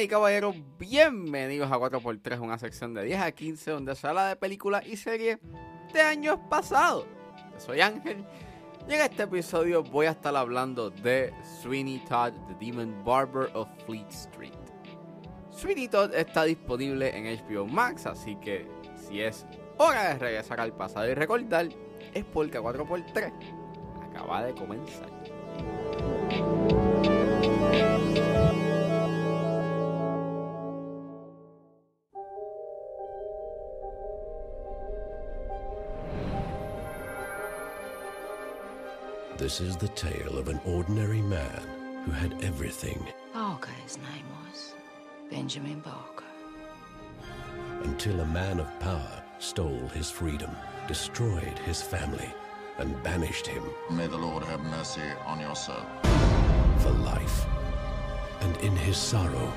Y caballeros, bienvenidos a 4x3, una sección de 10 a 15 donde se habla de películas y series de años pasados. Yo soy Ángel y en este episodio voy a estar hablando de Sweeney Todd, The Demon Barber of Fleet Street. Sweeney Todd está disponible en HBO Max, así que si es hora de regresar al pasado y recordar, es porque 4x3 acaba de comenzar. This is the tale of an ordinary man who had everything Barker, his name was. Benjamin Barker. until a man of power stole his freedom, destroyed his family, and banished him May the Lord have mercy on your soul. for life. And in his sorrow,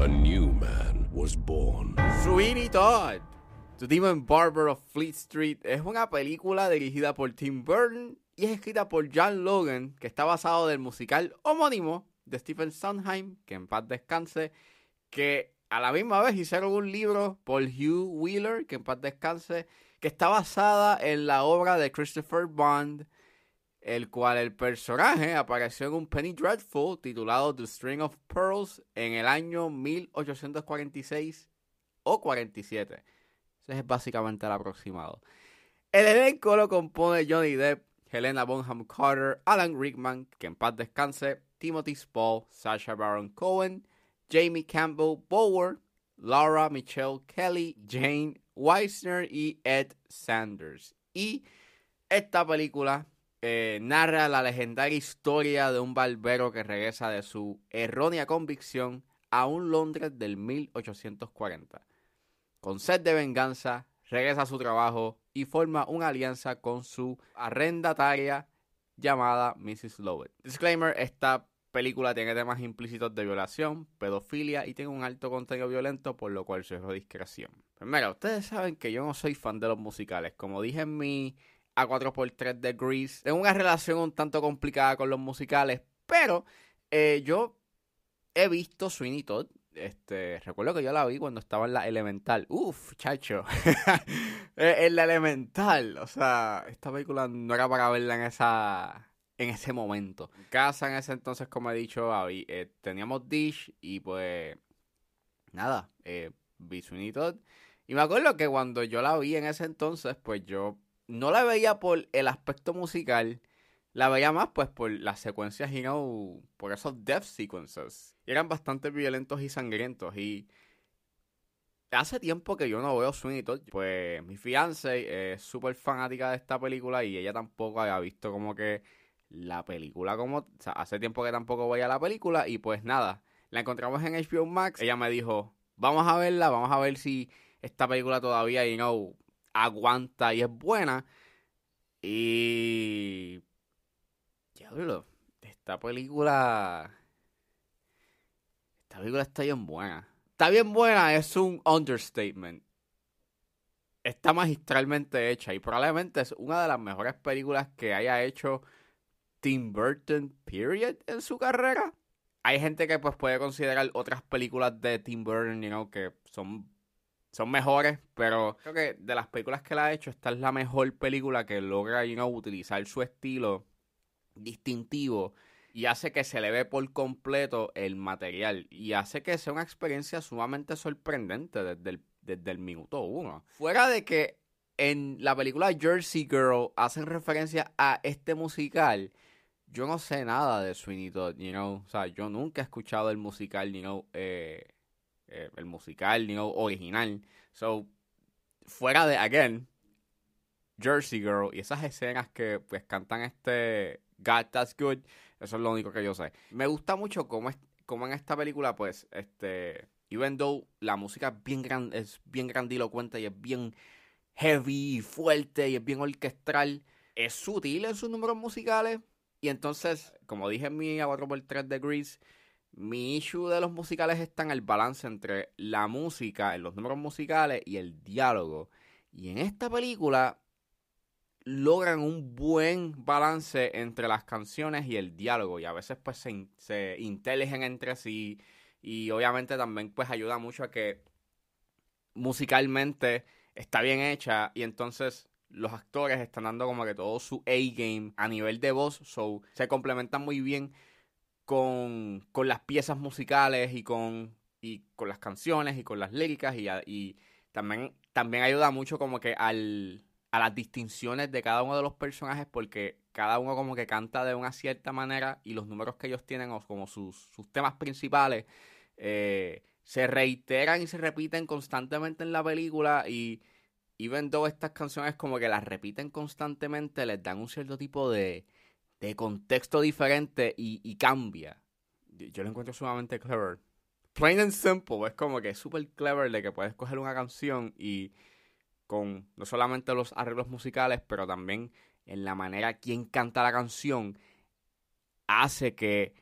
a new man was born. Sweeney Todd, The Demon Barber of Fleet Street, es una película dirigida por Tim Burton y es escrita por John Logan, que está basado del musical homónimo de Stephen Sondheim, que en paz descanse, que a la misma vez hicieron un libro por Hugh Wheeler, que en paz descanse, que está basada en la obra de Christopher Bond, el cual el personaje apareció en un Penny Dreadful titulado The String of Pearls en el año 1846 o 47. Ese es básicamente el aproximado. El elenco lo compone Johnny Depp, Helena Bonham Carter, Alan Rickman, que en paz descanse, Timothy Spall, Sacha Baron Cohen, Jamie Campbell Bower, Laura Michelle Kelly, Jane Weisner y Ed Sanders. Y esta película eh, narra la legendaria historia de un barbero que regresa de su errónea convicción a un Londres del 1840. Con sed de venganza, regresa a su trabajo y forma una alianza con su arrendataria llamada Mrs. Lovett. Disclaimer, esta película tiene temas implícitos de violación, pedofilia y tiene un alto contenido violento, por lo cual sugiero discreción. Primero, ustedes saben que yo no soy fan de los musicales. Como dije en mi A4x3 de Grease, tengo una relación un tanto complicada con los musicales, pero eh, yo he visto Sweeney Todd. Este, recuerdo que yo la vi cuando estaba en la elemental. Uf, chacho. Eh, en la elemental. O sea, esta película no era para verla en esa. En ese momento. En casa en ese entonces, como he dicho, habí- eh, teníamos Dish y pues. Nada, eh, Sweeney Todd. Y me acuerdo que cuando yo la vi en ese entonces, pues yo no la veía por el aspecto musical. La veía más pues por las secuencias, you know, por esos death sequences. Eran bastante violentos y sangrientos. Y hace tiempo que yo no veo Sweeney Todd. Pues mi fiance es súper fanática de esta película y ella tampoco había visto como que la película como... O sea, hace tiempo que tampoco veía la película y pues nada. La encontramos en HBO Max. Ella me dijo, vamos a verla, vamos a ver si esta película todavía, you know, aguanta y es buena. Y... Esta película... Esta película está bien buena. Está bien buena, es un understatement. Está magistralmente hecha y probablemente es una de las mejores películas que haya hecho Tim Burton, period, en su carrera. Hay gente que pues puede considerar otras películas de Tim Burton, you know, que son, son mejores, pero creo que de las películas que él ha hecho, esta es la mejor película que logra, you know, utilizar su estilo distintivo y hace que se le ve por completo el material y hace que sea una experiencia sumamente sorprendente desde el, desde el minuto uno. Fuera de que en la película Jersey Girl hacen referencia a este musical, yo no sé nada de Sweeney Todd, you know, o sea, yo nunca he escuchado el musical, you know, eh, eh, el musical, you know, original. So, fuera de, again, Jersey Girl y esas escenas que pues cantan este God That's Good, eso es lo único que yo sé. Me gusta mucho cómo, es, cómo en esta película, pues, este, even though la música es bien, gran, es bien grandilocuente y es bien heavy y fuerte y es bien orquestral, es sutil en sus números musicales. Y entonces, como dije en mi 4x3 de Grease, mi issue de los musicales está en el balance entre la música, en los números musicales y el diálogo. Y en esta película logran un buen balance entre las canciones y el diálogo. Y a veces pues se, in- se inteligen entre sí. Y obviamente también pues ayuda mucho a que musicalmente está bien hecha y entonces los actores están dando como que todo su A-game a nivel de voz, so se complementan muy bien con, con las piezas musicales y con, y con las canciones y con las líricas y, y también, también ayuda mucho como que al, a las distinciones de cada uno de los personajes porque cada uno como que canta de una cierta manera y los números que ellos tienen o como sus, sus temas principales eh, se reiteran y se repiten constantemente en la película y even though estas canciones como que las repiten constantemente les dan un cierto tipo de, de contexto diferente y, y cambia. Yo lo encuentro sumamente clever. Plain and simple, es como que es súper clever de que puedes coger una canción y con no solamente los arreglos musicales, pero también en la manera quien canta la canción, hace que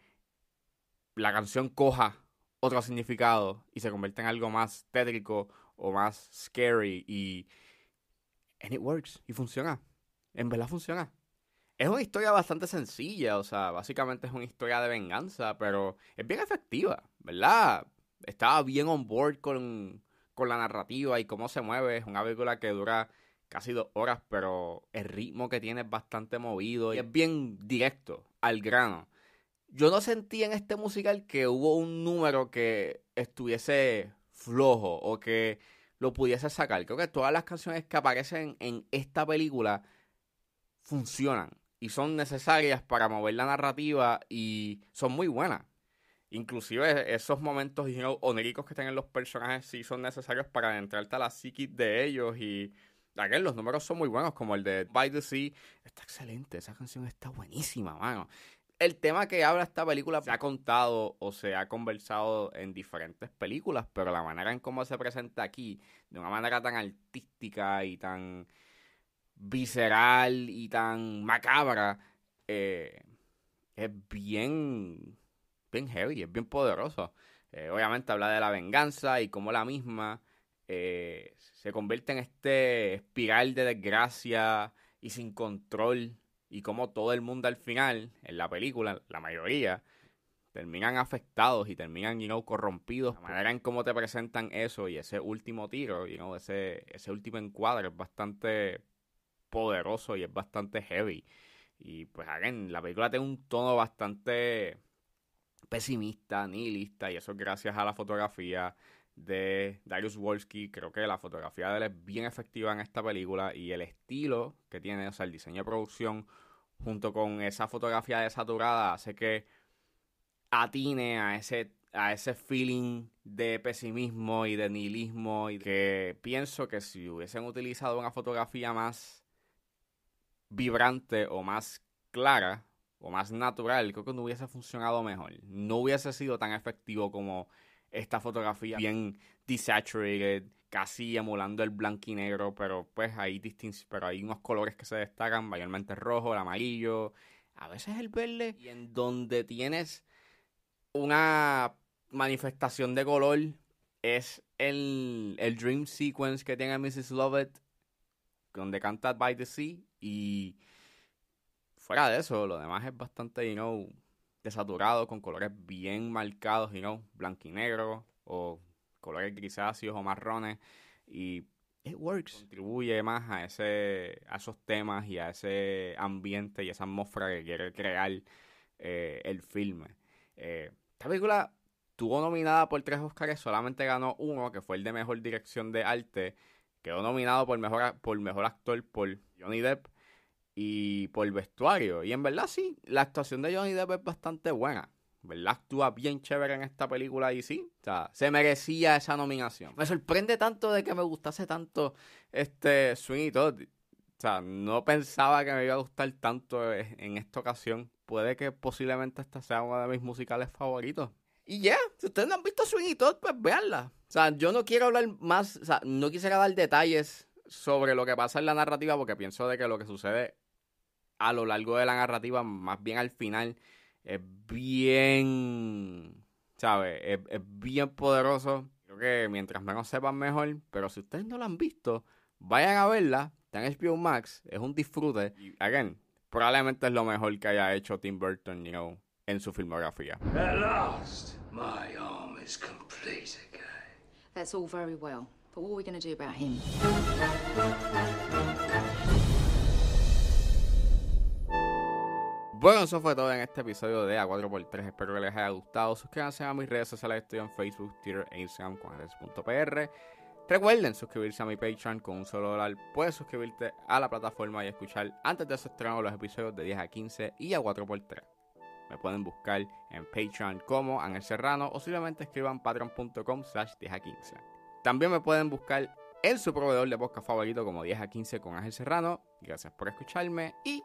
la canción coja otro significado y se convierta en algo más tétrico o más scary y it works y funciona. En verdad funciona. Es una historia bastante sencilla, o sea, básicamente es una historia de venganza, pero es bien efectiva, ¿verdad? Estaba bien on board con, con la narrativa y cómo se mueve. Es una película que dura casi dos horas, pero el ritmo que tiene es bastante movido y es bien directo, al grano yo no sentí en este musical que hubo un número que estuviese flojo o que lo pudiese sacar. Creo que todas las canciones que aparecen en esta película funcionan y son necesarias para mover la narrativa y son muy buenas. Inclusive esos momentos oníricos que tienen los personajes sí son necesarios para entrarte a la psiquis de ellos y Again, los números son muy buenos, como el de By the Sea. Está excelente, esa canción está buenísima, mano el tema que habla esta película se ha contado o se ha conversado en diferentes películas, pero la manera en cómo se presenta aquí, de una manera tan artística y tan visceral y tan macabra, eh, es bien, bien heavy, es bien poderoso. Eh, obviamente habla de la venganza y cómo la misma eh, se convierte en este espiral de desgracia y sin control y como todo el mundo al final, en la película, la mayoría, terminan afectados y terminan, you know, corrompidos. La manera en cómo te presentan eso y ese último tiro, you know, ese, ese último encuadre es bastante poderoso y es bastante heavy. Y pues, again, la película tiene un tono bastante pesimista, nihilista, y eso es gracias a la fotografía de Darius Wolski. Creo que la fotografía de él es bien efectiva en esta película y el estilo que tiene, o sea, el diseño de producción junto con esa fotografía desaturada hace que atine a ese a ese feeling de pesimismo y de nihilismo y que pienso que si hubiesen utilizado una fotografía más vibrante o más clara o más natural, creo que no hubiese funcionado mejor. No hubiese sido tan efectivo como esta fotografía bien desaturated, casi emulando el blanco y negro, pero pues hay pero hay unos colores que se destacan, mayormente el rojo, el amarillo, a veces el verde, y en donde tienes una manifestación de color es el, el Dream Sequence que tiene Mrs. Lovett, donde canta By the Sea, y fuera de eso, lo demás es bastante, you know, desaturado, con colores bien marcados, you know, blanco y negro, o colores grisáceos o marrones, y it works. Contribuye más a, ese, a esos temas y a ese ambiente y esa atmósfera que quiere crear eh, el filme. Eh, esta película tuvo nominada por tres Oscars, solamente ganó uno, que fue el de Mejor Dirección de Arte. Quedó nominado por Mejor, por mejor Actor por Johnny Depp y por vestuario. Y en verdad sí, la actuación de Johnny Depp es bastante buena. ¿Verdad? Actúa bien chévere en esta película y sí, o sea, se merecía esa nominación. Me sorprende tanto de que me gustase tanto este Swing y todo. O sea, no pensaba que me iba a gustar tanto en esta ocasión. Puede que posiblemente esta sea uno de mis musicales favoritos. Y ya, si ustedes no han visto Swing y todo, pues véanla. O sea, yo no quiero hablar más, o sea, no quisiera dar detalles sobre lo que pasa en la narrativa porque pienso de que lo que sucede a lo largo de la narrativa, más bien al final, es bien, ¿sabes? Es, bien poderoso. Creo que mientras menos sepan mejor, pero si ustedes no la han visto, vayan a verla. Está en HBO Max, es un disfrute. Y, again, probablemente es lo mejor que haya hecho Tim Burton, you know, en su filmografía. At last, my army is complete, okay? That's all very well. But what are we going to do about him? Bueno, eso fue todo en este episodio de A4x3. Espero que les haya gustado. Suscríbanse a mis redes sociales. Estoy en Facebook, Twitter e Instagram con Alex.pr. Recuerden suscribirse a mi Patreon con un solo dólar. Puedes suscribirte a la plataforma y escuchar antes de su estreno los episodios de 10 a 15 y a 4x3. Me pueden buscar en Patreon como Ángel Serrano o simplemente escriban patreon.com slash 10 a 15. También me pueden buscar en su proveedor de podcast favorito como 10 a 15 con Ángel Serrano. Gracias por escucharme y